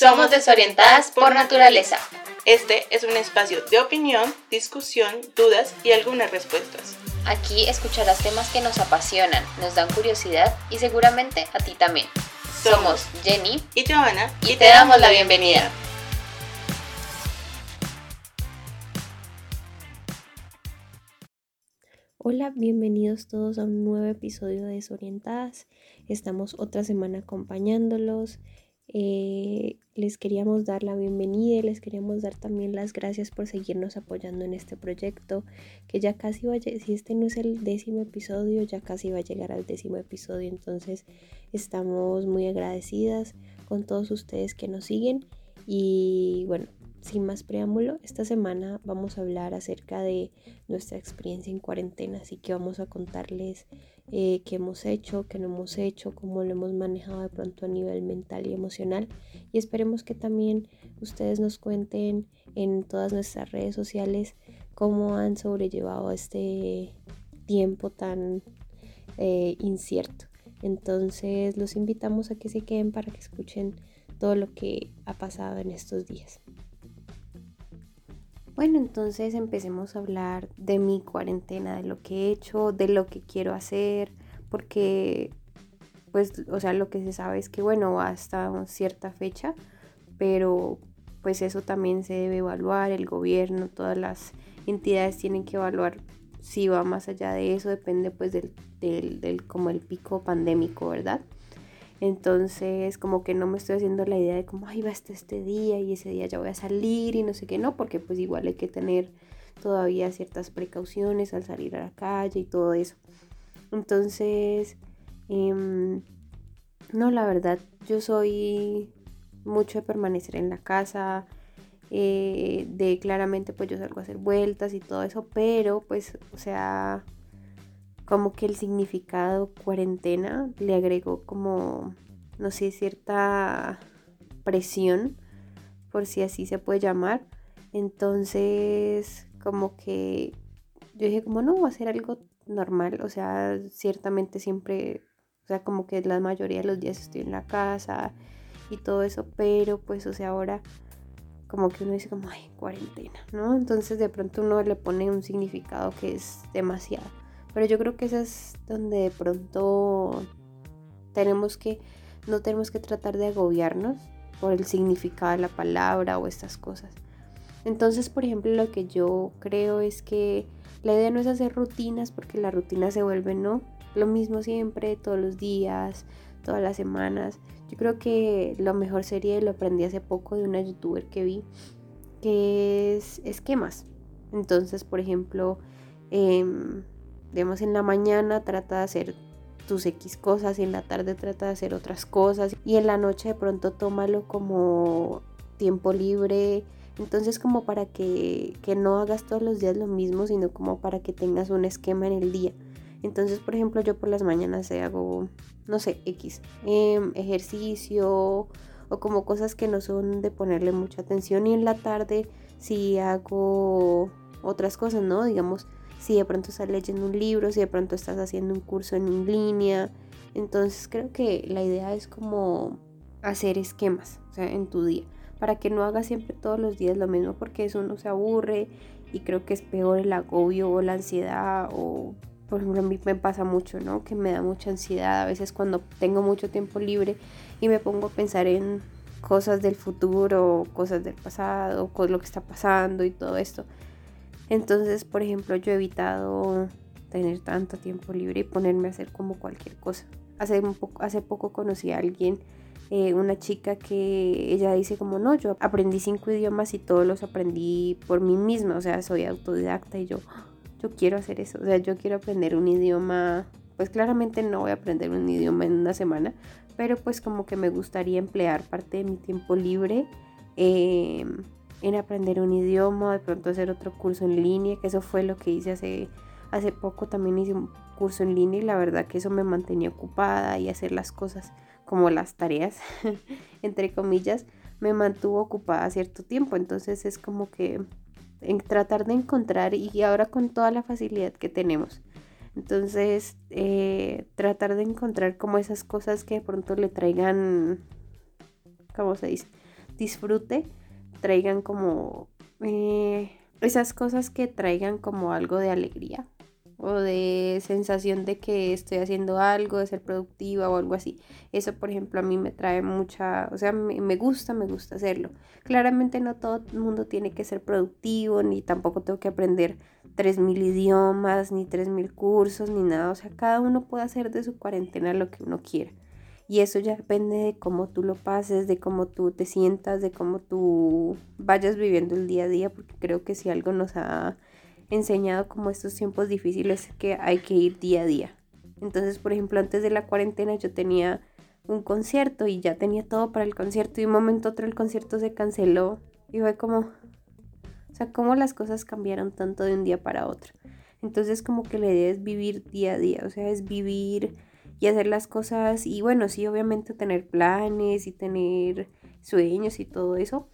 Somos desorientadas por naturaleza. Este es un espacio de opinión, discusión, dudas y algunas respuestas. Aquí escucharás temas que nos apasionan, nos dan curiosidad y seguramente a ti también. Somos Jenny y Johanna y te damos la bienvenida. Hola, bienvenidos todos a un nuevo episodio de Desorientadas. Estamos otra semana acompañándolos. Eh, les queríamos dar la bienvenida y les queríamos dar también las gracias por seguirnos apoyando en este proyecto, que ya casi va a si este no es el décimo episodio, ya casi va a llegar al décimo episodio, entonces estamos muy agradecidas con todos ustedes que nos siguen y bueno, sin más preámbulo, esta semana vamos a hablar acerca de nuestra experiencia en cuarentena, así que vamos a contarles eh, qué hemos hecho, qué no hemos hecho, cómo lo hemos manejado de pronto a nivel mental y emocional. Y esperemos que también ustedes nos cuenten en todas nuestras redes sociales cómo han sobrellevado este tiempo tan eh, incierto. Entonces los invitamos a que se queden para que escuchen todo lo que ha pasado en estos días. Bueno, entonces empecemos a hablar de mi cuarentena, de lo que he hecho, de lo que quiero hacer, porque, pues, o sea, lo que se sabe es que, bueno, va hasta cierta fecha, pero pues eso también se debe evaluar, el gobierno, todas las entidades tienen que evaluar si va más allá de eso, depende pues del, del, del como el pico pandémico, ¿verdad? Entonces, como que no me estoy haciendo la idea de como, ay, va hasta este día y ese día ya voy a salir y no sé qué, no, porque pues igual hay que tener todavía ciertas precauciones al salir a la calle y todo eso. Entonces, em, no, la verdad, yo soy mucho de permanecer en la casa, eh, de claramente pues yo salgo a hacer vueltas y todo eso, pero pues, o sea, como que el significado cuarentena le agregó como, no sé, cierta presión, por si así se puede llamar. Entonces, como que yo dije como no, va a ser algo normal, o sea, ciertamente siempre, o sea, como que la mayoría de los días estoy en la casa y todo eso, pero pues, o sea, ahora como que uno dice como, ay, cuarentena, ¿no? Entonces de pronto uno le pone un significado que es demasiado. Pero yo creo que eso es donde de pronto tenemos que, no tenemos que tratar de agobiarnos por el significado de la palabra o estas cosas. Entonces, por ejemplo, lo que yo creo es que la idea no es hacer rutinas porque la rutina se vuelve, ¿no? Lo mismo siempre, todos los días, todas las semanas. Yo creo que lo mejor sería, lo aprendí hace poco de una youtuber que vi, que es esquemas. Entonces, por ejemplo, eh, digamos en la mañana trata de hacer tus X cosas y en la tarde trata de hacer otras cosas y en la noche de pronto tómalo como tiempo libre. Entonces como para que, que no hagas todos los días lo mismo, sino como para que tengas un esquema en el día. Entonces, por ejemplo, yo por las mañanas hago, no sé, X, em, ejercicio o como cosas que no son de ponerle mucha atención. Y en la tarde si hago otras cosas, ¿no? Digamos, si de pronto estás leyendo un libro, si de pronto estás haciendo un curso en línea. Entonces creo que la idea es como hacer esquemas en tu día, para que no hagas siempre todos los días lo mismo, porque eso uno se aburre y creo que es peor el agobio o la ansiedad o por ejemplo a mí me pasa mucho, ¿no? Que me da mucha ansiedad a veces cuando tengo mucho tiempo libre y me pongo a pensar en cosas del futuro, cosas del pasado, con lo que está pasando y todo esto. Entonces, por ejemplo, yo he evitado tener tanto tiempo libre y ponerme a hacer como cualquier cosa. Hace, poco, conocí a alguien, eh, una chica que ella dice como, no, yo aprendí cinco idiomas y todos los aprendí por mí misma, o sea, soy autodidacta y yo, yo quiero hacer eso, o sea, yo quiero aprender un idioma, pues claramente no voy a aprender un idioma en una semana, pero pues como que me gustaría emplear parte de mi tiempo libre. Eh, en aprender un idioma, de pronto hacer otro curso en línea, que eso fue lo que hice hace, hace poco, también hice un curso en línea y la verdad que eso me mantenía ocupada y hacer las cosas como las tareas, entre comillas, me mantuvo ocupada cierto tiempo, entonces es como que en tratar de encontrar y ahora con toda la facilidad que tenemos. Entonces, eh, tratar de encontrar como esas cosas que de pronto le traigan, ¿cómo se dice? disfrute traigan como eh, esas cosas que traigan como algo de alegría o de sensación de que estoy haciendo algo, de ser productiva o algo así. Eso, por ejemplo, a mí me trae mucha, o sea, me, gusta, me gusta hacerlo. Claramente no todo el mundo tiene que ser productivo, ni tampoco tengo que aprender 3.000 idiomas, ni 3.000 cursos, ni nada. O sea, cada uno puede hacer de su cuarentena lo que uno quiera. Y eso ya depende de cómo tú lo pases, de cómo tú te sientas, de cómo tú vayas viviendo el día a día, porque creo que si algo nos ha enseñado como estos tiempos difíciles es que hay que ir día a día. Entonces, por ejemplo, antes de la cuarentena yo tenía un concierto y ya tenía todo para el concierto y un momento otro el concierto se canceló y fue como, o sea, cómo las cosas cambiaron tanto de un día para otro. Entonces como que la idea es vivir día a día, o sea, es vivir y hacer las cosas y bueno, sí, obviamente tener planes y tener sueños y todo eso,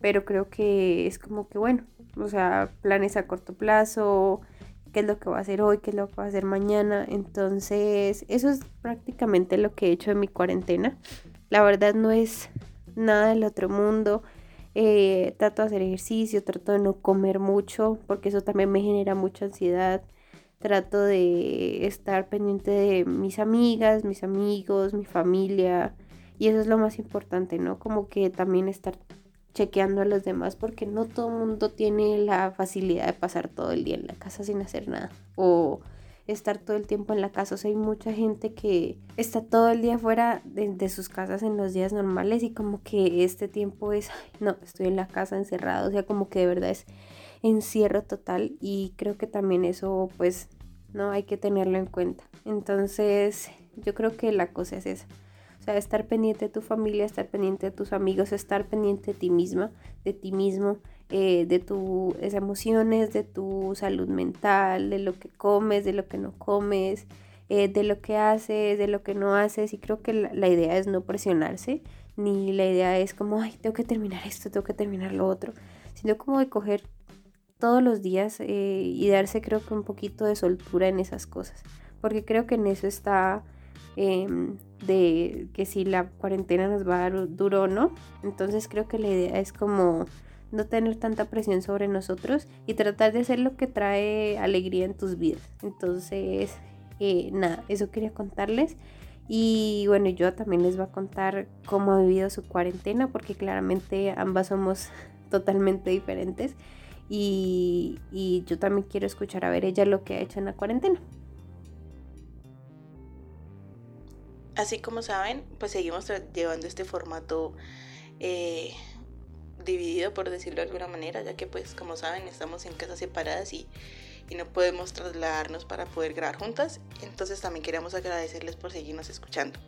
pero creo que es como que bueno, o sea, planes a corto plazo, qué es lo que va a hacer hoy, qué es lo que va a hacer mañana, entonces eso es prácticamente lo que he hecho en mi cuarentena. La verdad no es nada del otro mundo. Eh, trato de hacer ejercicio, trato de no comer mucho, porque eso también me genera mucha ansiedad trato de estar pendiente de mis amigas, mis amigos, mi familia. Y eso es lo más importante, ¿no? Como que también estar chequeando a los demás porque no todo el mundo tiene la facilidad de pasar todo el día en la casa sin hacer nada. O estar todo el tiempo en la casa. O sea, hay mucha gente que está todo el día fuera de, sus casas en los días normales y como que este tiempo es, no, estoy en la casa encerrado. O sea, como que de verdad es encierro total y creo que también eso pues no hay que tenerlo en cuenta. Entonces yo creo que la cosa es esa. O sea, estar pendiente de tu familia, estar pendiente de tus amigos, estar pendiente de ti misma, de ti mismo, eh, de tus emociones, de tu salud mental, de lo que comes, de lo que no comes, eh, de lo que haces, de lo que no haces. Y creo que la, la idea es no presionarse, ni la idea es como, ay, tengo que terminar esto, tengo que terminar lo otro, sino como de coger todos los días eh, y darse creo que un poquito de soltura en esas cosas. Porque creo que en eso está em, de que si la cuarentena nos va a dar duro o no. Entonces creo que la idea es como no tener tanta presión sobre nosotros y tratar de hacer lo que trae alegría en tus vidas. Entonces, eh, nada, eso quería contarles. Y bueno, yo también les voy a contar cómo ha vivido su cuarentena, porque claramente ambas somos totalmente diferentes. Y, yo también quiero escuchar a ver ella lo que ha hecho en la cuarentena. Así como saben, pues seguimos llevando este formato eh, dividido, por decirlo de alguna manera, ya que pues como saben estamos en casas separadas y, no podemos trasladarnos para poder grabar juntas. Entonces también queríamos agradecerles por seguirnos escuchando.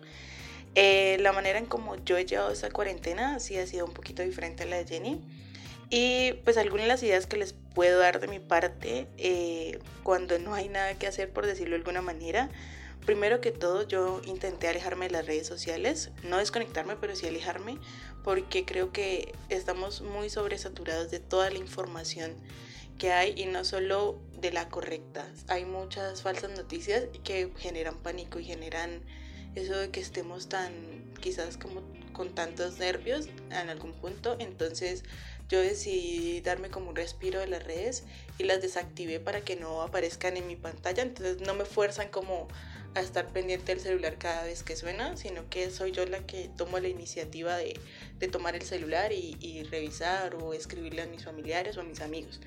Eh, la manera en como yo he llevado esta cuarentena sí ha sido un poquito diferente a la de Jenny. Y pues algunas de las ideas que les puedo dar de mi parte eh, cuando no hay nada que hacer, por decirlo de alguna manera. Primero que todo, yo intenté alejarme de las redes sociales, no desconectarme, pero sí alejarme, porque creo que estamos muy sobresaturados de toda la información que hay y no solo de la correcta. Hay muchas falsas noticias que generan pánico y generan eso de que estemos tan quizás como con tantos nervios en algún punto. Entonces yo decidí darme como un respiro de las redes y las desactivé para que no aparezcan en mi pantalla, entonces no me fuerzan como a estar pendiente del celular cada vez que suena, sino que soy yo la que tomo la iniciativa de, tomar el celular y, revisar o escribirle a mis familiares o a mis amigos.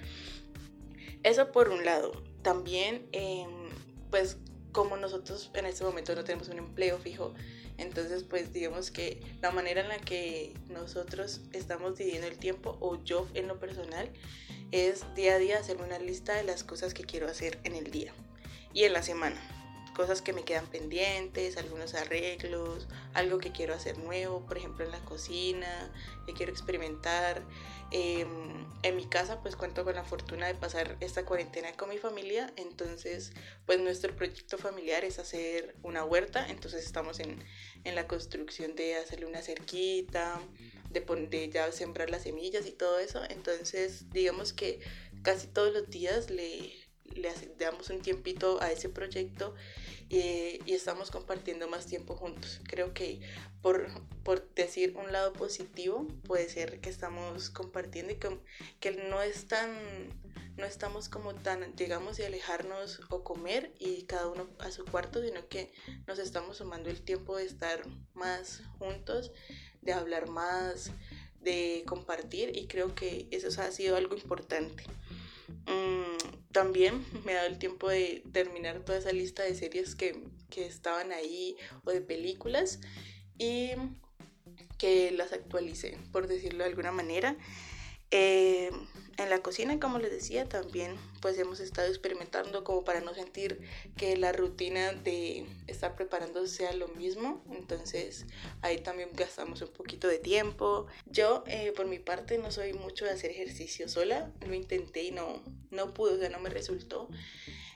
Eso por un lado. También, em, pues como nosotros en este momento no tenemos un empleo fijo, entonces, pues digamos que la manera en la que nosotros estamos dividiendo el tiempo, o yo en lo personal, es día a día hacerme una lista de las cosas que quiero hacer en el día y en la semana. Cosas que me quedan pendientes, algunos arreglos, algo que quiero hacer nuevo, por ejemplo en la cocina, que quiero experimentar. Em, en mi casa pues cuento con la fortuna de pasar esta cuarentena con mi familia, entonces pues nuestro proyecto familiar es hacer una huerta, entonces estamos en, en la construcción de hacerle una cerquita, de, de ya sembrar las semillas y todo eso, entonces digamos que casi todos los días le, le damos un tiempito a ese proyecto y, estamos compartiendo más tiempo juntos. Creo que por, por, decir un lado positivo puede ser que estamos compartiendo y que, que no es tan, no estamos como tan, llegamos y alejarnos o comer y cada uno a su cuarto, sino que nos estamos sumando el tiempo de estar más juntos, de hablar más, de compartir y creo que eso ha sido algo importante. Mm, también me ha dado el tiempo de terminar toda esa lista de series que, que estaban ahí o de películas y que las actualicé, por decirlo de alguna manera. Eh, en la cocina, como les decía, también pues hemos estado experimentando como para no sentir que la rutina de estar preparando sea lo mismo. Entonces ahí también gastamos un poquito de tiempo. Yo eh, por mi parte no soy mucho de hacer ejercicio sola. Lo intenté y no, no pude, o sea, no me resultó.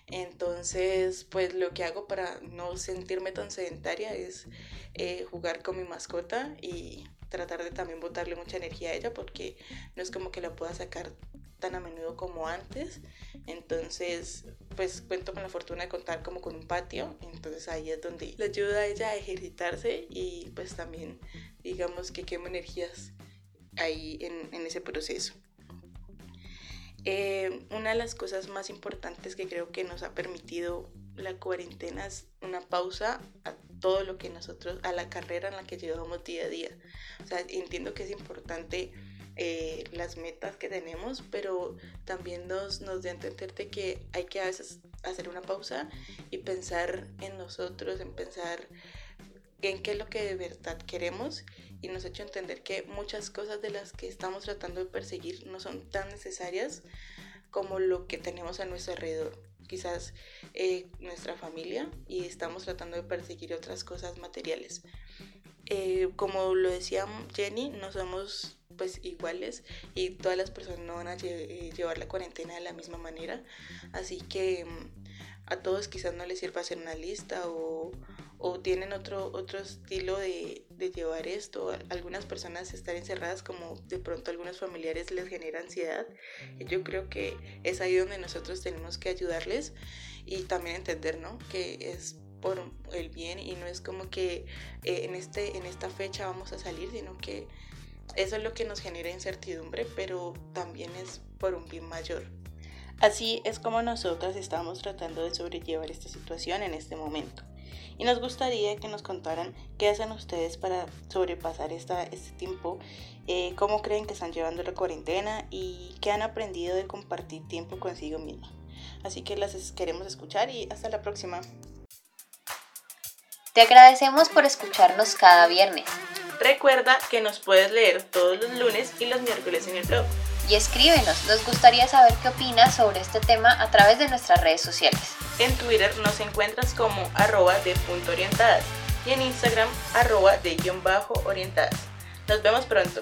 Entonces, pues lo que hago para no sentirme tan sedentaria es eh, jugar con mi mascota y tratar de también botarle mucha energía a ella porque no es como que la pueda sacar tan a menudo como antes. Entonces, pues cuento con la fortuna de contar como con un patio. Entonces ahí es donde le ayuda a ella a ejercitarse y pues también digamos que quemo energías ahí en, en ese proceso. Eh, una de las cosas más importantes que creo que nos ha permitido la cuarentena es una pausa a todo lo que nosotros, a la carrera en la que llevamos día a día. O sea, entiendo que es importante eh, las metas que tenemos, pero también nos, nos da a entender que hay que a veces hacer una pausa y pensar en nosotros, en pensar en qué es lo que de verdad queremos y nos ha hecho entender que muchas cosas de las que estamos tratando de perseguir no son tan necesarias como lo que tenemos a nuestro alrededor quizás eh, nuestra familia y estamos tratando de perseguir otras cosas materiales. Eh, como lo decía Jenny, no somos pues iguales y todas las personas no van a eh, llevar la cuarentena de la misma manera, así que mm, a todos quizás no les sirva hacer una lista o, o tienen otro, otro estilo de, de, llevar esto. Algunas personas estar encerradas como de pronto algunos familiares les genera ansiedad. Yo creo que es ahí donde nosotros tenemos que ayudarles y también entender ¿no? que es por el bien y no es como que eh, en, este, en esta fecha vamos a salir, sino que eso es lo que nos genera incertidumbre, pero también es por un bien mayor. Así es como nosotras estamos tratando de sobrellevar esta situación en este momento y nos gustaría que nos contaran qué hacen ustedes para sobrepasar esta, este tiempo, eh, cómo creen que están llevando la cuarentena y qué han aprendido de compartir tiempo consigo misma. Así que las queremos escuchar y hasta la próxima. Te agradecemos por escucharnos cada viernes. Recuerda que nos puedes leer todos los lunes y los miércoles en el blog. Y escríbenos, nos gustaría saber qué opinas sobre este tema a través de nuestras redes sociales. En Twitter nos encuentras como arroba de punto orientadas y en Instagram arroba de guion bajo orientadas. Nos vemos pronto.